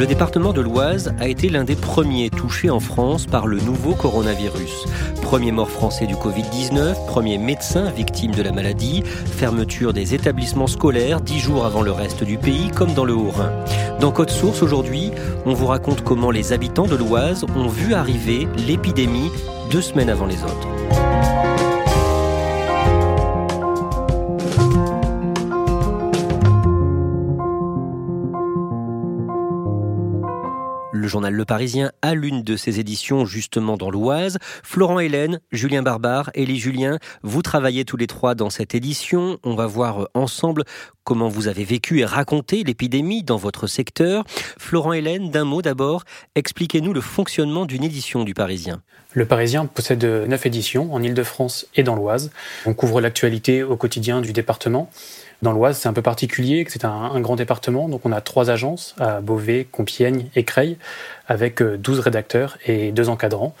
Le département de l'Oise a été l'un des premiers touchés en France par le nouveau coronavirus. Premier mort français du Covid-19, premier médecin victime de la maladie, fermeture des établissements scolaires dix jours avant le reste du pays, comme dans le Haut-Rhin. Dans Code Source aujourd'hui, on vous raconte comment les habitants de l'Oise ont vu arriver l'épidémie deux semaines avant les autres. Journal Le Parisien a l'une de ses éditions justement dans l'Oise. Florent Hélène, Julien Barbare, Élie Julien, vous travaillez tous les trois dans cette édition. On va voir ensemble comment vous avez vécu et raconté l'épidémie dans votre secteur. Florent Hélène, d'un mot d'abord, expliquez-nous le fonctionnement d'une édition du Parisien. Le Parisien possède neuf éditions en Ile-de-France et dans l'Oise. On couvre l'actualité au quotidien du département. Dans l'Oise, c'est un peu particulier, c'est un, grand département, donc on a trois agences à Beauvais, Compiègne et Creil, avec 12 rédacteurs et deux encadrants.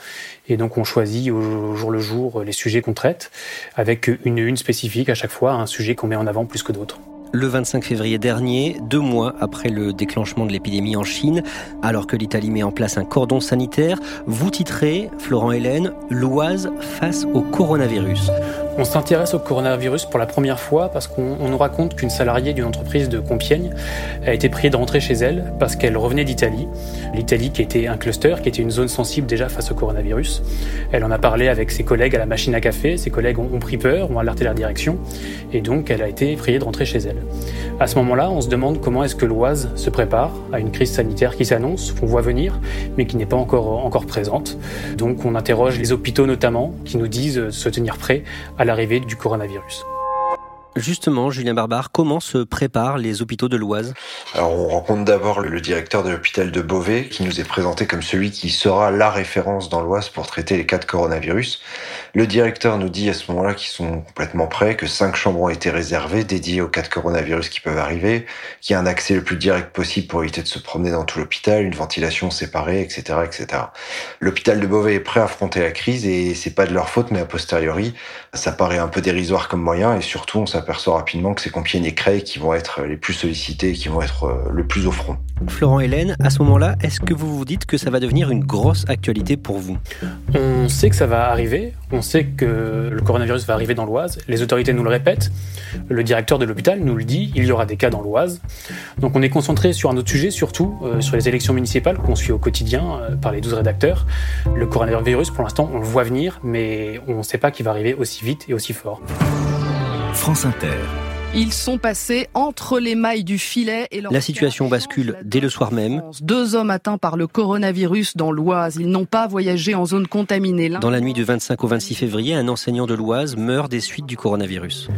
Et donc on choisit au jour le jour les sujets qu'on traite, avec une une spécifique à chaque fois, un sujet qu'on met en avant plus que d'autres. Le 25 février dernier, deux mois après le déclenchement de l'épidémie en Chine, alors que l'Italie met en place un cordon sanitaire, vous titrez, Florent Hélène, l'Oise face au coronavirus. On s'intéresse au coronavirus pour la première fois parce qu'on nous raconte qu'une salariée d'une entreprise de Compiègne a été priée de rentrer chez elle parce qu'elle revenait d'Italie. L'Italie qui était un cluster, qui était une zone sensible déjà face au coronavirus. Elle en a parlé avec ses collègues à la machine à café. Ses collègues ont pris peur, ont alerté la direction. Et donc, elle a été priée de rentrer chez elle. À ce moment-là, on se demande comment est-ce que l'Oise se prépare à une crise sanitaire qui s'annonce, qu'on voit venir, mais qui n'est pas encore, présente. Donc, on interroge les hôpitaux notamment, qui nous disent se tenir prêts à l'arrivée du coronavirus. Justement, Julien Barbare, comment se préparent les hôpitaux de l'Oise? Alors, on rencontre d'abord le directeur de l'hôpital de Beauvais, qui nous est présenté comme celui qui sera la référence dans l'Oise pour traiter les cas de coronavirus. Le directeur nous dit à ce moment-là qu'ils sont complètement prêts, que cinq chambres ont été réservées, dédiées aux cas de coronavirus qui peuvent arriver, qu'il y a un accès le plus direct possible pour éviter de se promener dans tout l'hôpital, une ventilation séparée, etc., etc. L'hôpital de Beauvais est prêt à affronter la crise et c'est pas de leur faute, mais a posteriori, ça paraît un peu dérisoire comme moyen et surtout, on s'aperçoit rapidement que c'est Compiègne et qui vont être les plus sollicités, qui vont être le plus au front. Florent Hélène, à ce moment-là, est-ce que vous vous dites que ça va devenir une grosse actualité pour vous? On sait que ça va arriver, on sait que le coronavirus va arriver dans l'Oise, les autorités nous le répètent, le directeur de l'hôpital nous le dit, il y aura des cas dans l'Oise. Donc on est concentré sur un autre sujet, surtout euh, sur les élections municipales qu'on suit au quotidien euh, par les 12 rédacteurs. Le coronavirus, pour l'instant, on le voit venir, mais on ne sait pas qu'il va arriver aussi vite et aussi fort. France Inter. Ils sont passés entre les mailles du filet et leur La situation bascule dès le soir même. Deux hommes atteints par le coronavirus dans l'Oise. Ils n'ont pas voyagé en zone contaminée. Dans la nuit du 25 au 26 février, un enseignant de l'Oise meurt des suites du coronavirus.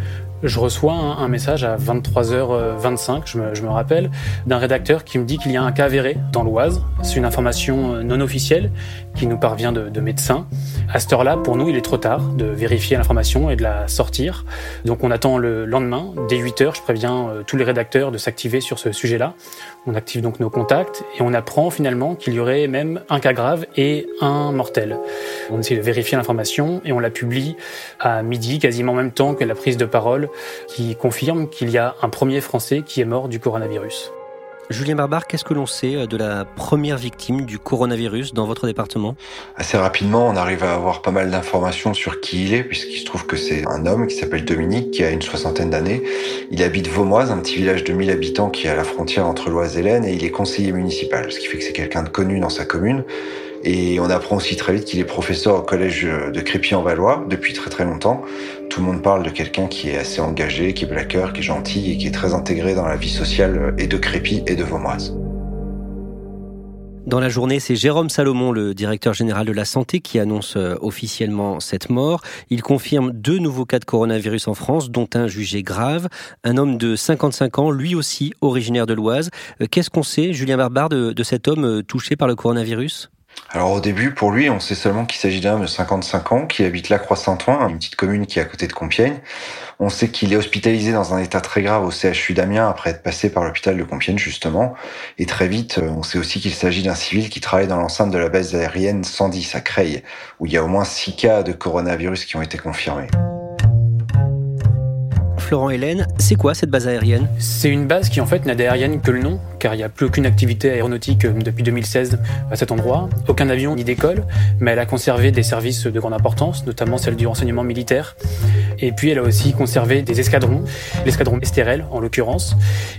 Je reçois un, message à 23h25, je me, je me rappelle, d'un rédacteur qui me dit qu'il y a un cas avéré dans l'Oise. C'est une information non officielle qui nous parvient de, de médecins. À cette heure-là, pour nous, il est trop tard de vérifier l'information et de la sortir. Donc on attend le lendemain, dès 8 heures, je préviens euh, tous les rédacteurs de s'activer sur ce sujet-là. On active donc nos contacts et on apprend finalement qu'il y aurait même un cas grave et un mortel. On essaie de vérifier l'information et on la publie à midi, quasiment en même temps que la prise de parole qui confirme qu'il y a un premier Français qui est mort du coronavirus. Julien Barbar, qu'est-ce que l'on sait euh, de la première victime du coronavirus dans votre département? Assez rapidement, on arrive à avoir pas mal d'informations sur qui il est, puisqu'il se trouve que c'est un homme qui s'appelle Dominique, qui a une soixantaine d'années. Il habite Vaumoise, un petit village de 1000 habitants qui est à la frontière entre l'Oise et l'Aisne, et il est conseiller municipal, ce qui fait que c'est quelqu'un de connu dans sa commune. Et on apprend aussi très vite qu'il est professeur au collège de Crépy-en-Valois depuis très très longtemps. Tout le monde parle de quelqu'un qui est assez engagé, qui est blaqueur, qui est gentil et qui est très intégré dans la vie sociale et de Crépy et de Vaumoise. Dans la journée, c'est Jérôme Salomon, le directeur général de la santé, qui annonce euh, officiellement cette mort. Il confirme deux nouveaux cas de coronavirus en France, dont un jugé grave. Un homme de 55 ans, lui aussi originaire de l'Oise. Euh, qu'est-ce qu'on sait, Julien Barbard, de, cet homme euh, touché par le coronavirus? Alors au début, pour lui, on sait seulement qu'il s'agit d'un homme de 55 ans qui habite La Croix-Saint-Ouen, une petite commune qui est à côté de Compiègne. On sait qu'il est hospitalisé dans un état très grave au CHU d'Amiens après être passé par l'hôpital de Compiègne justement. Et très vite, euh, on sait aussi qu'il s'agit d'un civil qui travaille dans l'enceinte de la base aérienne 110 à Creil, où il y a au moins 6 cas de coronavirus qui ont été confirmés. Florent Hélène, c'est quoi cette base aérienne? C'est une base qui en fait n'a d'aérienne que le nom, car il n'y a plus aucune activité aéronautique euh, depuis 2016 à cet endroit. Aucun avion n'y décolle, mais elle a conservé des services de grande importance, notamment celle du renseignement militaire. Et puis elle a aussi conservé des escadrons, l'escadron Estérel en l'occurrence.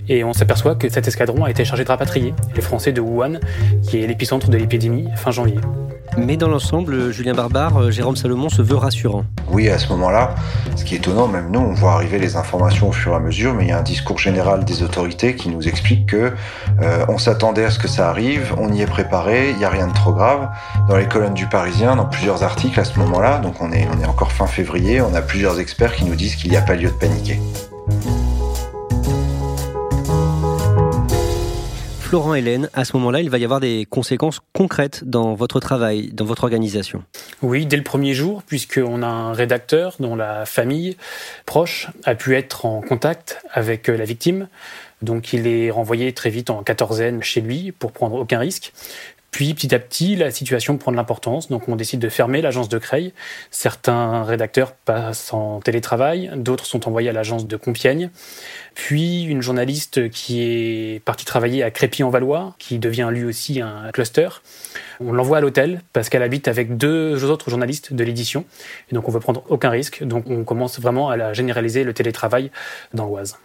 Et on s'aperçoit que cet escadron a été chargé de rapatrier les Français de Wuhan, qui est l'épicentre de l'épidémie fin janvier. Mais dans l'ensemble, Julien Barbare, euh, Jérôme Salomon se veut rassurant. Oui, à ce moment-là, ce qui est étonnant, même nous, on voit arriver les informations au fur et à mesure, mais il y a un discours général des autorités qui nous explique que euh, on s'attendait à ce que ça arrive, on y est préparé, il n'y a rien de trop grave. Dans les colonnes du Parisien, dans plusieurs articles à ce moment-là, donc on est, on est encore fin février, on a plusieurs experts qui nous disent qu'il n'y a pas lieu de paniquer. Florent Hélène, à ce moment-là, il va y avoir des conséquences concrètes dans votre travail, dans votre organisation. Oui, dès le premier jour, puisqu'on a un rédacteur dont la famille proche a pu être en contact avec euh, la victime. Donc il est renvoyé très vite en quatorzaine chez lui pour prendre aucun risque. Puis petit à petit, la situation prend de l'importance, donc on décide de fermer l'agence de Creil. Certains rédacteurs passent en télétravail, d'autres sont envoyés à l'agence de Compiègne. Puis une journaliste qui est partie travailler à Crépy-en-Valois, qui devient lui aussi un cluster. On l'envoie à l'hôtel parce qu'elle habite avec deux autres journalistes de l'édition. Et donc on veut prendre aucun risque, donc on commence vraiment à généraliser le télétravail dans l'Oise.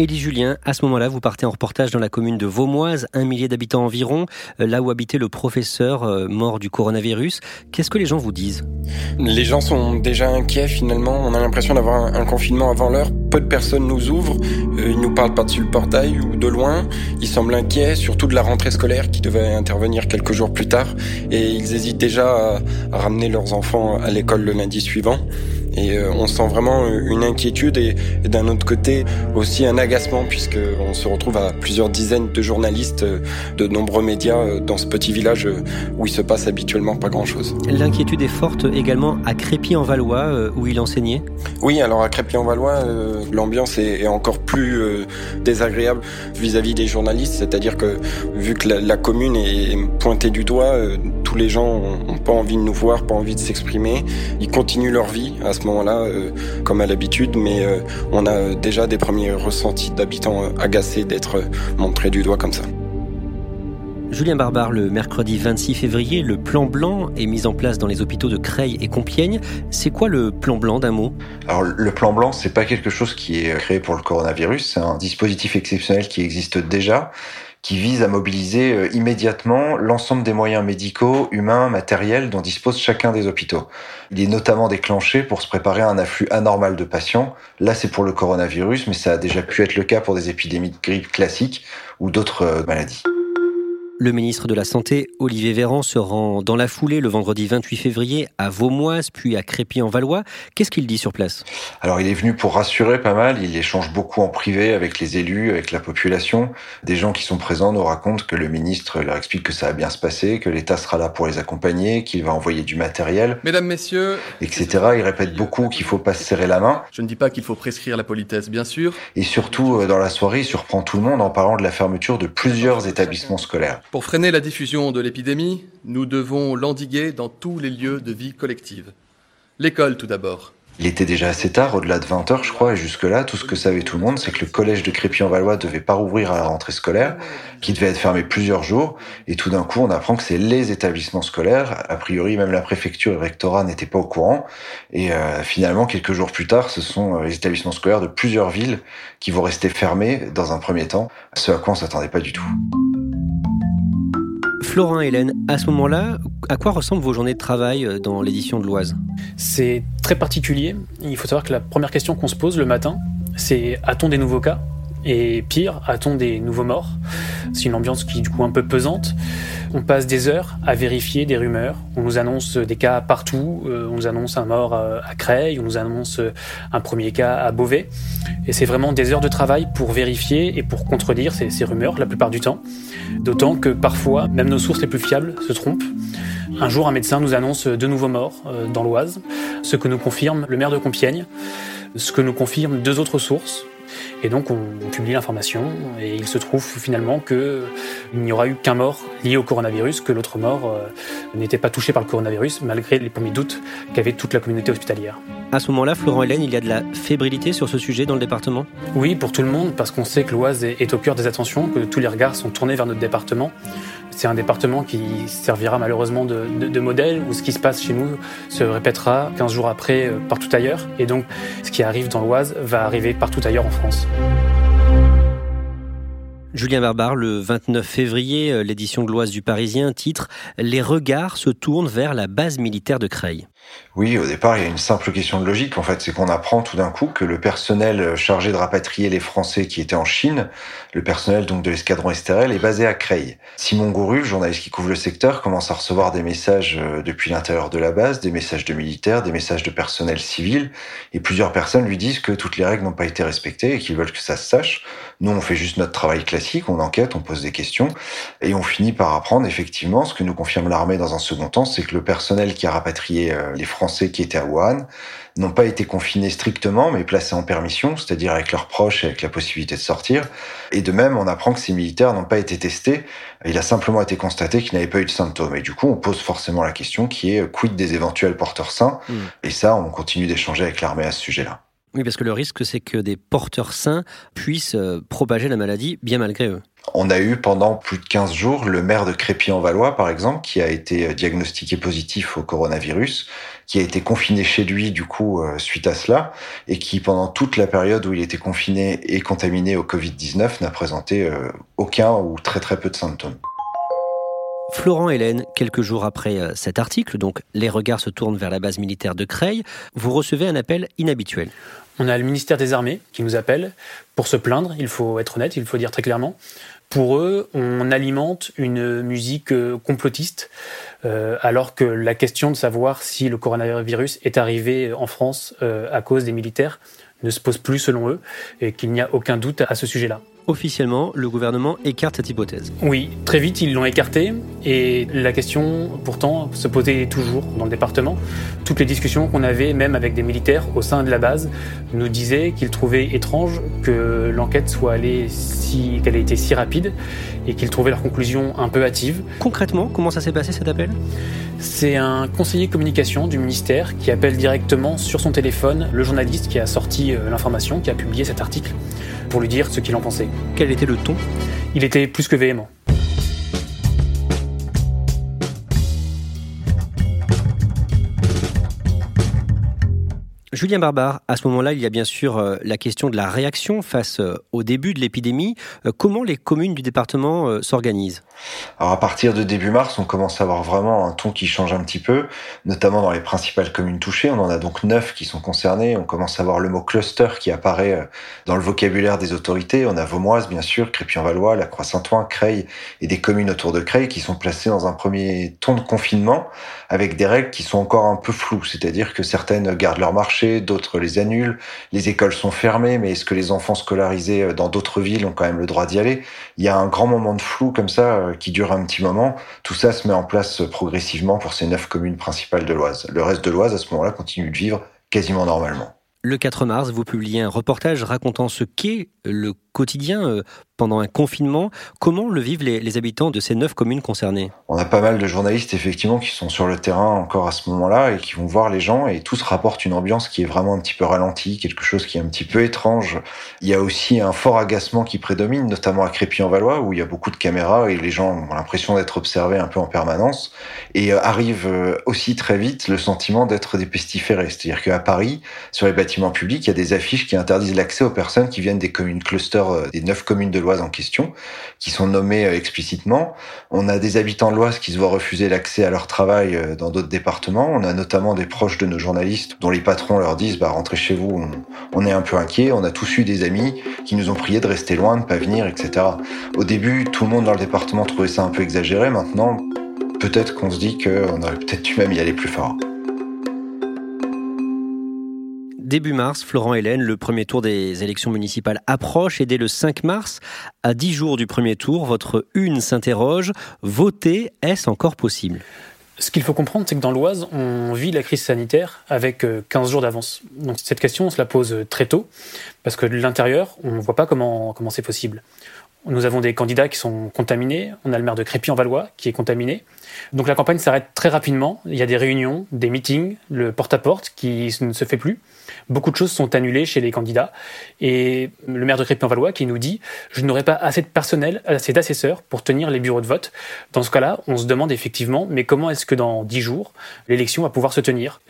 Élie Julien, à ce moment-là, vous partez en reportage dans la commune de Vaumoise, un millier d'habitants environ, euh, là où habitait le professeur euh, mort du coronavirus. Qu'est-ce que les gens vous disent? Les gens sont déjà inquiets finalement. On a l'impression d'avoir un, confinement avant l'heure. Peu de personnes nous ouvrent. Euh, ils nous parlent par-dessus le portail ou de loin. Ils semblent inquiets, surtout de la rentrée scolaire qui devait intervenir quelques jours plus tard. Et ils hésitent déjà à ramener leurs enfants à l'école le lundi suivant. Et euh, on sent vraiment une inquiétude et, d'un autre côté aussi un agacement puisque on se retrouve à plusieurs dizaines de journalistes euh, de nombreux médias euh, dans ce petit village où il se passe habituellement pas grand-chose. L'inquiétude est forte également à Crépy-en-Valois où il enseignait. Oui, alors à Crépy-en-Valois, l'ambiance est, encore plus désagréable vis-à-vis des journalistes, c'est-à-dire que vu que la, commune est pointée du doigt, tous les gens n'ont pas envie de nous voir, pas envie de s'exprimer, ils continuent leur vie à ce moment-là, euh, comme à l'habitude, mais euh, on a déjà des premiers ressentis d'habitants euh, agacés d'être montrés du doigt comme ça. Julien Barbare, le mercredi 26 février, le plan blanc est mis en place dans les hôpitaux de Creil et Compiègne. C'est quoi le plan blanc d'un mot? Alors le plan blanc, c'est pas quelque chose qui est créé pour le coronavirus, c'est un dispositif exceptionnel qui existe déjà qui vise à mobiliser euh, immédiatement l'ensemble des moyens médicaux, humains, matériels dont disposent chacun des hôpitaux. Il est notamment déclenché pour se préparer à un afflux anormal de patients. Là, c'est pour le coronavirus, mais ça a déjà pu être le cas pour des épidémies de grippe classiques ou d'autres euh, maladies. Le ministre de la Santé, Olivier Véran, se rend dans la foulée le vendredi 28 février à Vaumoise, puis à Crépy-en-Valois. Qu'est-ce qu'il dit sur place? Alors, il est venu pour rassurer pas mal. Il échange beaucoup en privé avec les élus, avec la population. Des gens qui sont présents nous racontent que le ministre leur explique que ça va bien se passer, que l'État sera là pour les accompagner, qu'il va envoyer du matériel. Mesdames, Messieurs, etc. Il répète beaucoup qu'il faut pas se serrer la main. Je ne dis pas qu'il faut prescrire la politesse, bien sûr. Et surtout, euh, dans la soirée, il surprend tout le monde en parlant de la fermeture de plusieurs établissements scolaires. Pour freiner la diffusion de l'épidémie, nous devons l'endiguer dans tous les lieux de vie collective. L'école tout d'abord. Il était déjà assez tard, au-delà de 20 heures, je crois, et jusque-là, tout ce que savait tout le monde, c'est que le collège de Crépy-en-Valois devait pas rouvrir à la rentrée scolaire, qui devait être fermé plusieurs jours, et tout d'un coup, on apprend que c'est les établissements scolaires. A priori, même la préfecture et le rectorat n'étaient pas au courant, et euh, finalement, quelques jours plus tard, ce sont euh, les établissements scolaires de plusieurs villes qui vont rester fermés dans un premier temps, ce à quoi on s'attendait pas du tout. Florent Hélène, à ce moment-là, à quoi ressemblent vos journées de travail euh, dans l'édition de l'Oise? C'est très particulier. Il faut savoir que la première question qu'on se pose le matin, c'est a-t-on des nouveaux cas? Et pire, a-t-on des nouveaux morts? C'est une ambiance qui est du coup un peu pesante. On passe des heures à vérifier des rumeurs. On nous annonce des cas partout. Euh, on nous annonce un mort euh, à Creil. On nous annonce un premier cas à Beauvais. Et c'est vraiment des heures de travail pour vérifier et pour contredire ces, rumeurs la plupart du temps. D'autant que parfois, même nos sources les plus fiables se trompent. Un jour, un médecin nous annonce deux nouveaux morts euh, dans l'Oise, ce que nous confirme le maire de Compiègne, ce que nous confirment deux autres sources. Et donc on, on publie l'information et il se trouve finalement qu'il n'y aura eu qu'un mort lié au coronavirus, que l'autre mort euh, n'était pas touché par le coronavirus malgré les premiers doutes qu'avait toute la communauté hospitalière. À ce moment-là, Florent Hélène, il y a de la fébrilité sur ce sujet dans le département? Oui, pour tout le monde, parce qu'on sait que l'Oise est, est au cœur des attentions, que tous les regards sont tournés vers notre département. C'est un département qui servira malheureusement de, modèle, où ce qui se passe chez nous se répétera 15 jours après euh, partout ailleurs. Et donc, ce qui arrive dans l'Oise va arriver partout ailleurs en France. Julien Barbare, le 29 février, euh, l'édition de l'Oise du Parisien titre Les regards se tournent vers la base militaire de Creil. Oui, au départ, il y a une simple question de logique. En fait, c'est qu'on apprend tout d'un coup que le personnel chargé de rapatrier les Français qui étaient en Chine, le personnel donc de l'escadron Estérel, est basé à Creil. Simon Gouru, journaliste qui couvre le secteur, commence à recevoir des messages euh, depuis l'intérieur de la base, des messages de militaires, des messages de personnel civil, et plusieurs personnes lui disent que toutes les règles n'ont pas été respectées et qu'ils veulent que ça se sache. Nous, on fait juste notre travail classique, on enquête, on pose des questions, et on finit par apprendre effectivement ce que nous confirme l'armée dans un second temps, c'est que le personnel qui a rapatrié euh, les Français qui étaient à Wuhan n'ont pas été confinés strictement, mais placés en permission, c'est-à-dire avec leurs proches et avec la possibilité de sortir. Et de même, on apprend que ces militaires n'ont pas été testés. Il a simplement été constaté qu'ils n'avaient pas eu de symptômes. Et du coup, on pose forcément la question qui est quid des éventuels porteurs sains mmh. Et ça, on continue d'échanger avec l'armée à ce sujet-là. Oui, parce que le risque, c'est que des porteurs sains puissent euh, propager la maladie bien malgré eux. On a eu pendant plus de 15 jours le maire de Crépy-en-Valois, par exemple, qui a été diagnostiqué positif au coronavirus, qui a été confiné chez lui, du coup, euh, suite à cela, et qui, pendant toute la période où il était confiné et contaminé au Covid-19, n'a présenté euh, aucun ou très très peu de symptômes. Florent Hélène, quelques jours après cet article, donc les regards se tournent vers la base militaire de Creil, vous recevez un appel inhabituel. On a le ministère des Armées qui nous appelle pour se plaindre, il faut être honnête, il faut dire très clairement. Pour eux, on alimente une musique complotiste, euh, alors que la question de savoir si le coronavirus est arrivé en France euh, à cause des militaires ne se pose plus selon eux, et qu'il n'y a aucun doute à ce sujet-là officiellement, le gouvernement écarte cette hypothèse. Oui, très vite, ils l'ont écarté. Et la question, pourtant, se posait toujours dans le département. Toutes les discussions qu'on avait, même avec des militaires au sein de la base, nous disaient qu'ils trouvaient étrange que l'enquête soit allée si, qu'elle ait été si rapide et qu'ils trouvaient leur conclusion un peu hâtive. Concrètement, comment ça s'est passé cet appel? C'est un conseiller communication du ministère qui appelle directement sur son téléphone le journaliste qui a sorti euh, l'information, qui a publié cet article pour lui dire ce qu'il en pensait. Quel était le ton? Il était plus que véhément. Julien Barbare, à ce moment-là, il y a bien sûr euh, la question de la réaction face euh, au début de l'épidémie. Euh, comment les communes du département s'organisent? Alors à partir de début mars, on commence à avoir vraiment un ton qui change un petit peu, notamment dans les principales communes touchées. On en a donc neuf qui sont concernées. On commence à voir le mot cluster qui apparaît dans le vocabulaire des autorités. On a Vaumoise, bien sûr, Crépy-en-Valois, La Croix-Saint-Ouen, Creil et des communes autour de Creil qui sont placées dans un premier ton de confinement avec des règles qui sont encore un peu floues. C'est-à-dire que certaines gardent leur marché d'autres les annulent. Les écoles sont fermées, mais est-ce que les enfants scolarisés euh, dans d'autres villes ont quand même le droit d'y aller? Il y a un grand moment de flou comme ça euh, qui dure un petit moment. Tout ça se met en place euh, progressivement pour ces neuf communes principales de l'Oise. Le reste de l'Oise, à ce moment-là, continue de vivre quasiment normalement. Le 4 mars, vous publiez un reportage racontant ce qu'est le quotidien euh, pendant un confinement. Comment le vivent les, habitants de ces neuf communes concernées? On a pas mal de journalistes effectivement qui sont sur le terrain encore à ce moment-là et qui vont voir les gens et tous rapportent une ambiance qui est vraiment un petit peu ralentie, quelque chose qui est un petit peu étrange. Il y a aussi un fort agacement qui prédomine, notamment à Crépy-en-Valois où il y a beaucoup de caméras et les gens ont l'impression d'être observés un peu en permanence. Et euh, arrive euh, aussi très vite le sentiment d'être des pestiférés. C'est-à-dire qu'à Paris, sur les bâtiments publics, il y a des affiches qui interdisent l'accès aux personnes qui viennent des communes clusters euh, des neuf communes de l'Oise en question, qui sont nommées euh, explicitement. On a des habitants de l'Oise qui se voient refuser l'accès à leur travail euh, dans d'autres départements. On a notamment des proches de nos journalistes dont les patrons leur disent bah rentrez chez vous, on, est un peu inquiet. On a tous eu des amis qui nous ont prié de rester loin, de pas venir, etc. Au début, tout le monde dans le département trouvait ça un peu exagéré. Maintenant, peut-être qu'on se dit qu'on aurait peut-être dû même y aller plus fort. Début mars, Florent Hélène, le premier tour des élections municipales approche et dès le 5 mars, à 10 jours du premier tour, votre une s'interroge, voter, est-ce encore possible? Ce qu'il faut comprendre, c'est que dans l'Oise, on vit la crise sanitaire avec 15 euh, jours d'avance. Donc cette question, on se la pose très tôt, parce que de l'intérieur, on ne voit pas comment c'est possible. Nous avons des candidats qui sont contaminés. On a le maire de Crépy-en-Valois qui est contaminé. Donc la campagne s'arrête très rapidement. Il y a des réunions, des meetings, le porte-à-porte -porte qui ne se fait plus beaucoup de choses sont annulées chez les candidats. Et le maire de Crépy-en-Valois qui nous dit Je n'aurai pas assez de personnel, assez d'assesseurs pour tenir les bureaux de vote. Dans ce cas-là, on se demande effectivement Mais comment est-ce que dans dix jours, l'élection va pouvoir se tenir?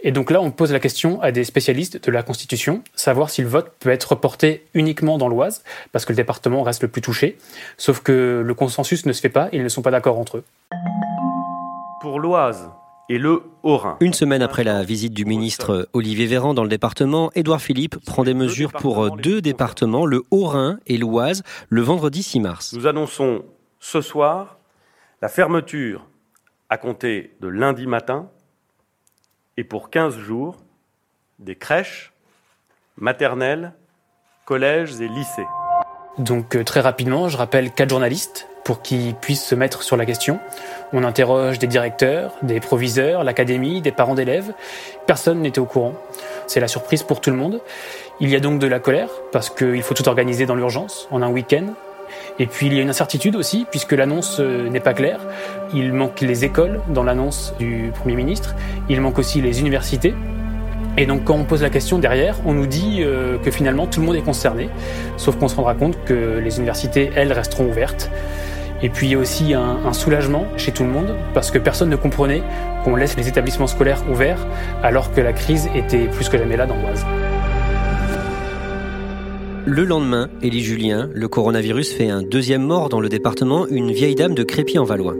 Et donc là, on pose la question à des spécialistes de la Constitution, savoir si le vote peut être reporté uniquement dans l'Oise, parce que le département reste le plus touché. Sauf que le consensus ne se fait pas, ils ne sont pas d'accord entre eux. Pour l'Oise, et le Haut-Rhin. Une semaine après la visite du ministre Olivier Véran dans le département, Édouard Philippe prend des mesures pour deux départements, le Haut-Rhin et l'Oise, le vendredi 6 mars. Nous annonçons ce soir la fermeture à compter de lundi matin et pour 15 jours des crèches, maternelles, collèges et lycées. Donc euh, très rapidement, je rappelle quatre journalistes pour qu'ils puissent se mettre sur la question. On interroge des directeurs, des proviseurs, l'académie, des parents d'élèves. Personne n'était au courant. C'est la surprise pour tout le monde. Il y a donc de la colère parce qu'il faut tout organiser dans l'urgence, en un week-end. Et puis il y a une incertitude aussi puisque l'annonce euh, n'est pas claire. Il manque les écoles dans l'annonce du Premier ministre. Il manque aussi les universités. Et donc quand on pose la question derrière, on nous dit euh, que finalement tout le monde est concerné, sauf qu'on se rendra compte que les universités, elles, resteront ouvertes. Et puis il y a aussi un, soulagement chez tout le monde, parce que personne ne comprenait qu'on laisse les établissements scolaires ouverts alors que la crise était plus que jamais là dans l'Oise. Le lendemain, Élie Julien, le coronavirus fait un deuxième mort dans le département, une vieille dame de Crépy-en-Valois.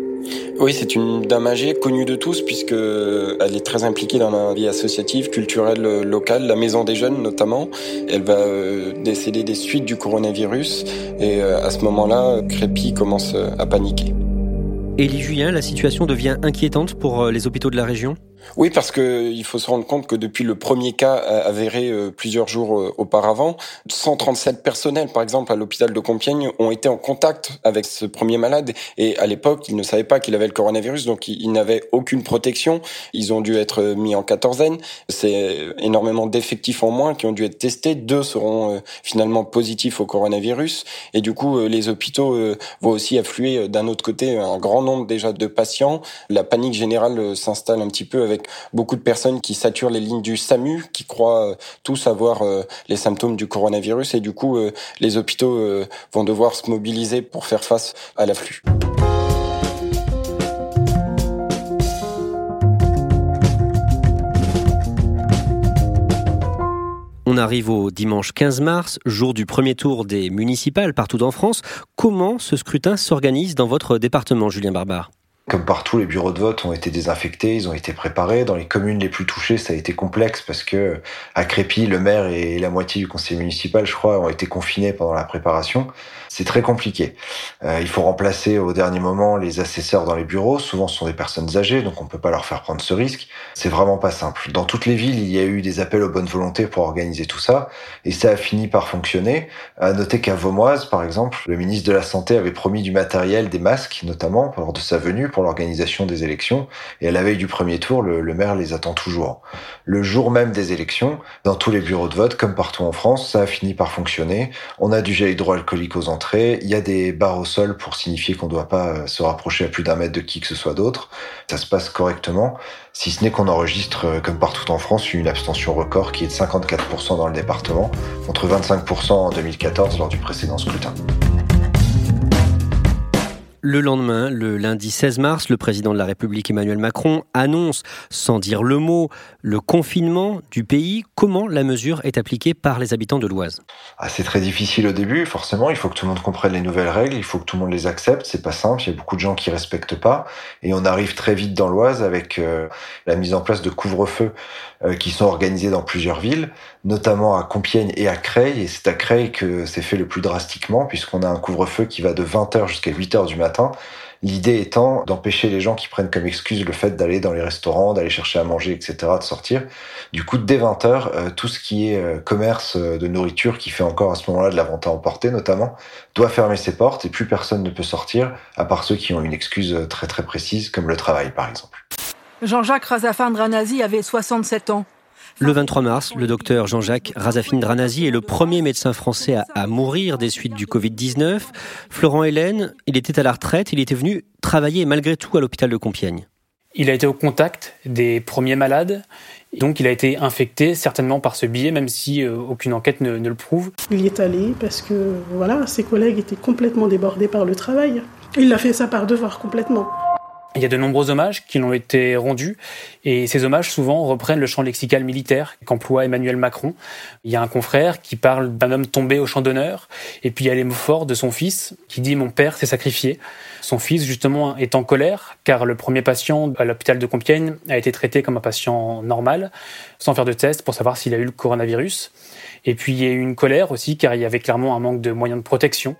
Oui, c'est une dame âgée connue de tous puisque elle est très impliquée dans la vie associative, culturelle euh, locale, la maison des jeunes notamment. Elle va euh, décéder des suites du coronavirus et euh, à ce moment-là, Crépy commence à paniquer. Élie Julien, la situation devient inquiétante pour les hôpitaux de la région? Oui, parce que il faut se rendre compte que depuis le premier cas avéré euh, plusieurs jours euh, auparavant, 137 personnels, par exemple, à l'hôpital de Compiègne, ont été en contact avec ce premier malade. Et à l'époque, ils ne savaient pas qu'il avait le coronavirus, donc ils n'avaient aucune protection. Ils ont dû être mis en quatorzaine. C'est énormément d'effectifs en moins qui ont dû être testés. Deux seront euh, finalement positifs au coronavirus. Et du coup, les hôpitaux vont aussi affluer d'un autre côté un grand nombre déjà de patients. La panique générale s'installe un petit peu avec avec beaucoup de personnes qui saturent les lignes du SAMU, qui croient euh, tous avoir euh, les symptômes du coronavirus et du coup euh, les hôpitaux vont devoir se mobiliser pour faire face à l'afflux. On arrive au dimanche 15 mars, jour du premier tour des municipales partout en France. Comment ce scrutin s'organise dans votre département, Julien Barbare comme partout, les bureaux de vote ont été désinfectés, ils ont été préparés. Dans les communes les plus touchées, ça a été complexe parce que à Crépy, le maire et la moitié du conseil municipal, je crois, ont été confinés pendant la préparation. C'est très compliqué. Euh, il faut remplacer au dernier moment les assesseurs dans les bureaux. Souvent, ce sont des personnes âgées, donc on peut pas leur faire prendre ce risque. C'est vraiment pas simple. Dans toutes les villes, il y a eu des appels aux bonnes volontés pour organiser tout ça, et ça a fini par fonctionner. À noter qu'à Vaumoise, par exemple, le ministre de la Santé avait promis du matériel, des masques notamment, lors de sa venue pour l'organisation des élections. Et à la veille du premier tour, le, maire les attend toujours. Le jour même des élections, dans tous les bureaux de vote, comme partout en France, ça a fini par fonctionner. On a du gel hydroalcoolique aux entrées. Il y a des barres au sol pour signifier qu'on ne doit pas se rapprocher à plus d'un mètre de qui que ce soit d'autre. Ça se passe correctement, si ce n'est qu'on enregistre, comme partout en France, une abstention record qui est de 54% dans le département, contre 25% en 2014 lors du précédent scrutin. Le lendemain, le lundi 16 mars, le président de la République Emmanuel Macron annonce, sans dire le mot, le confinement du pays. Comment la mesure est appliquée par les habitants de l'Oise? Ah, C'est très difficile au début, forcément. Il faut que tout le monde comprenne les nouvelles règles, il faut que tout le monde les accepte. C'est pas simple, il y a beaucoup de gens qui respectent pas. Et on arrive très vite dans l'Oise avec euh, la mise en place de couvre-feu euh, qui sont organisés dans plusieurs villes, notamment à Compiègne et à Creil. Et c'est à Creil que c'est fait le plus drastiquement, puisqu'on a un couvre-feu qui va de 20h jusqu'à 8h du matin. L'idée étant d'empêcher les gens qui prennent comme excuse le fait d'aller dans les restaurants, d'aller chercher à manger, etc., de sortir. Du coup, dès 20h, euh, tout ce qui est euh, commerce de nourriture, qui fait encore à ce moment-là de la vente à emporter notamment, doit fermer ses portes et plus personne ne peut sortir, à part ceux qui ont une excuse très très précise, comme le travail par exemple. Jean-Jacques Razafin-Dranazi avait 67 ans. Le 23 mars, le docteur Jean-Jacques Razafin-Dranazi est le premier médecin français à, à, mourir des suites du Covid-19. Florent Hélène, il était à la retraite, il était venu travailler malgré tout à l'hôpital de Compiègne. Il a été au contact des premiers malades, donc il a été infecté certainement par ce biais, même si euh, aucune enquête ne, ne le prouve. Il y est allé parce que voilà, ses collègues étaient complètement débordés par le travail. Il a fait ça par devoir complètement. Il y a de nombreux hommages qui ont été rendus et ces hommages souvent reprennent le champ lexical militaire qu'emploie Emmanuel Macron. Il y a un confrère qui parle d'un homme tombé au champ d'honneur et puis il y a les de son fils qui dit mon père s'est sacrifié. Son fils justement est en colère car le premier patient à l'hôpital de Compiègne a été traité comme un patient normal sans faire de test pour savoir s'il a eu le coronavirus. Et puis il y a eu une colère aussi car il y avait clairement un manque de moyens de protection.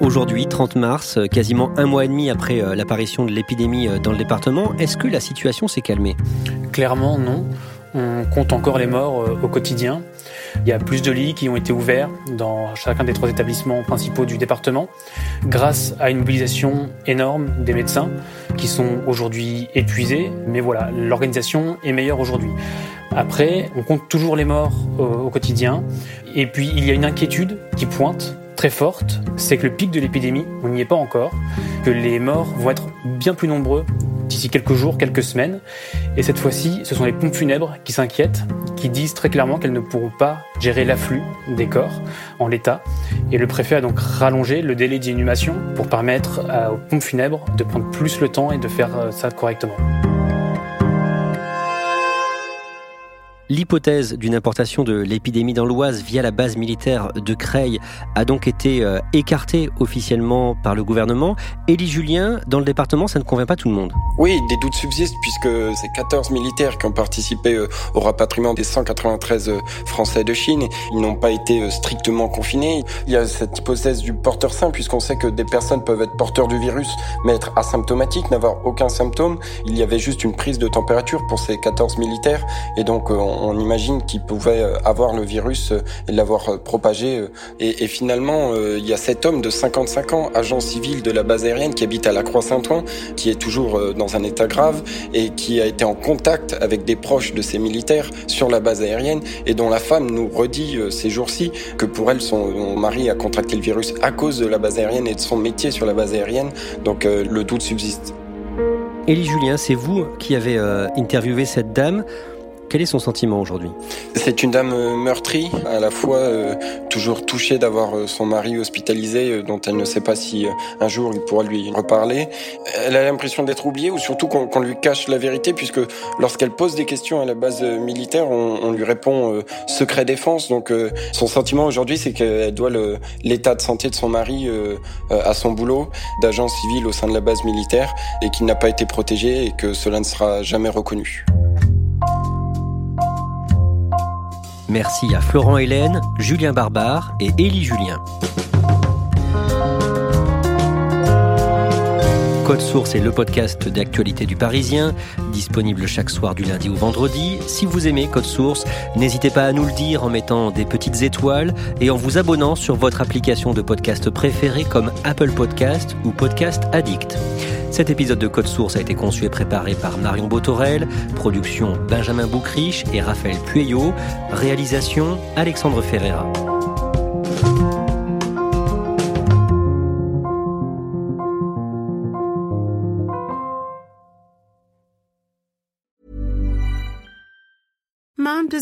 Aujourd'hui, 30 mars, quasiment un mois et demi après euh, l'apparition de l'épidémie euh, dans le département, est-ce que la situation s'est calmée? Clairement, non. On compte encore les morts euh, au quotidien. Il y a plus de lits qui ont été ouverts dans chacun des trois établissements principaux du département, grâce à une mobilisation énorme des médecins qui sont aujourd'hui épuisés. Mais voilà, l'organisation est meilleure aujourd'hui. Après, on compte toujours les morts au quotidien. Et puis, il y a une inquiétude qui pointe très forte, c'est que le pic de l'épidémie, on n'y est pas encore, que les morts vont être bien plus nombreux d'ici quelques jours, quelques semaines. Et cette fois-ci, ce sont les pompes funèbres qui s'inquiètent, qui disent très clairement qu'elles ne pourront pas gérer l'afflux des corps en l'état. Et le préfet a donc rallongé le délai d'inhumation pour permettre aux pompes funèbres de prendre plus le temps et de faire ça correctement. L'hypothèse d'une importation de l'épidémie dans l'Oise via la base militaire de Creil a donc été euh, écartée officiellement par le gouvernement. Élie Julien, dans le département, ça ne convient pas tout le monde. Oui, des doutes subsistent puisque c'est 14 militaires qui ont participé euh, au rapatriement des 193 euh, Français de Chine. Ils n'ont pas été strictement confinés. Il y a cette hypothèse du porteur sain puisqu'on sait que des personnes peuvent être porteurs du virus mais être asymptomatiques, n'avoir aucun symptôme. Il y avait juste une prise de température pour ces 14 militaires et donc on on imagine qu'ils pouvaient euh, avoir le virus euh, et l'avoir euh, propagé. Et, finalement, il y a cet homme de 55 ans, agent civil de la base aérienne, qui habite à la Croix-Saint-Ouen, qui est toujours dans un état grave et qui a été en contact avec des proches de ces militaires sur la base aérienne et dont la femme nous redit ces jours-ci que pour elle, son mari a contracté le virus à cause de la base aérienne et de son métier sur la base aérienne. Donc le doute subsiste. Élie Julien, c'est vous qui avez interviewé cette dame. Quel est son sentiment aujourd'hui? C'est une dame euh, meurtrie, à la fois euh, toujours touchée d'avoir euh, son mari hospitalisé, dont elle ne sait pas si un jour il pourra lui reparler. Elle a l'impression d'être oubliée, ou surtout qu'on lui cache la vérité, puisque lorsqu'elle pose des questions à la base militaire, on, on lui répond secret défense. Donc son sentiment aujourd'hui, c'est qu'elle doit l'état de santé de son mari à son boulot d'agent civil au sein de la base militaire, et qu'il n'a pas été protégé, et que cela ne sera jamais reconnu. Merci à Florent Hélène, Julien Barbare et Élie Julien. Code Source est le podcast d'actualité du Parisien, disponible chaque soir du lundi au vendredi. Si vous aimez Code Source, n'hésitez pas à nous le dire en mettant des petites étoiles et en vous abonnant sur votre application de podcast préférée comme Apple Podcast ou Podcast Addict. Cet épisode de Code Source a été conçu et préparé par Marion Botorel, production Benjamin Boucriche et Raphaël Pueyo, réalisation Alexandre Ferreira.